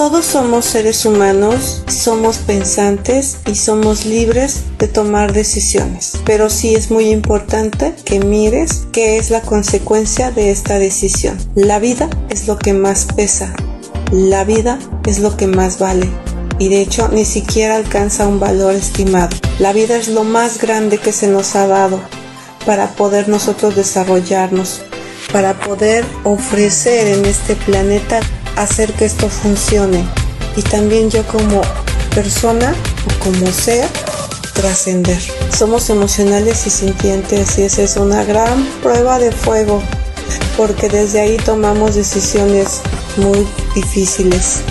Todos somos seres humanos, somos pensantes y somos libres de tomar decisiones. Pero sí es muy importante que mires qué es la consecuencia de esta decisión. La vida es lo que más pesa. La vida es lo que más vale. Y de hecho ni siquiera alcanza un valor estimado. La vida es lo más grande que se nos ha dado para poder nosotros desarrollarnos, para poder ofrecer en este planeta hacer que esto funcione y también yo como persona o como sea trascender. Somos emocionales y sintientes y esa es una gran prueba de fuego porque desde ahí tomamos decisiones muy difíciles.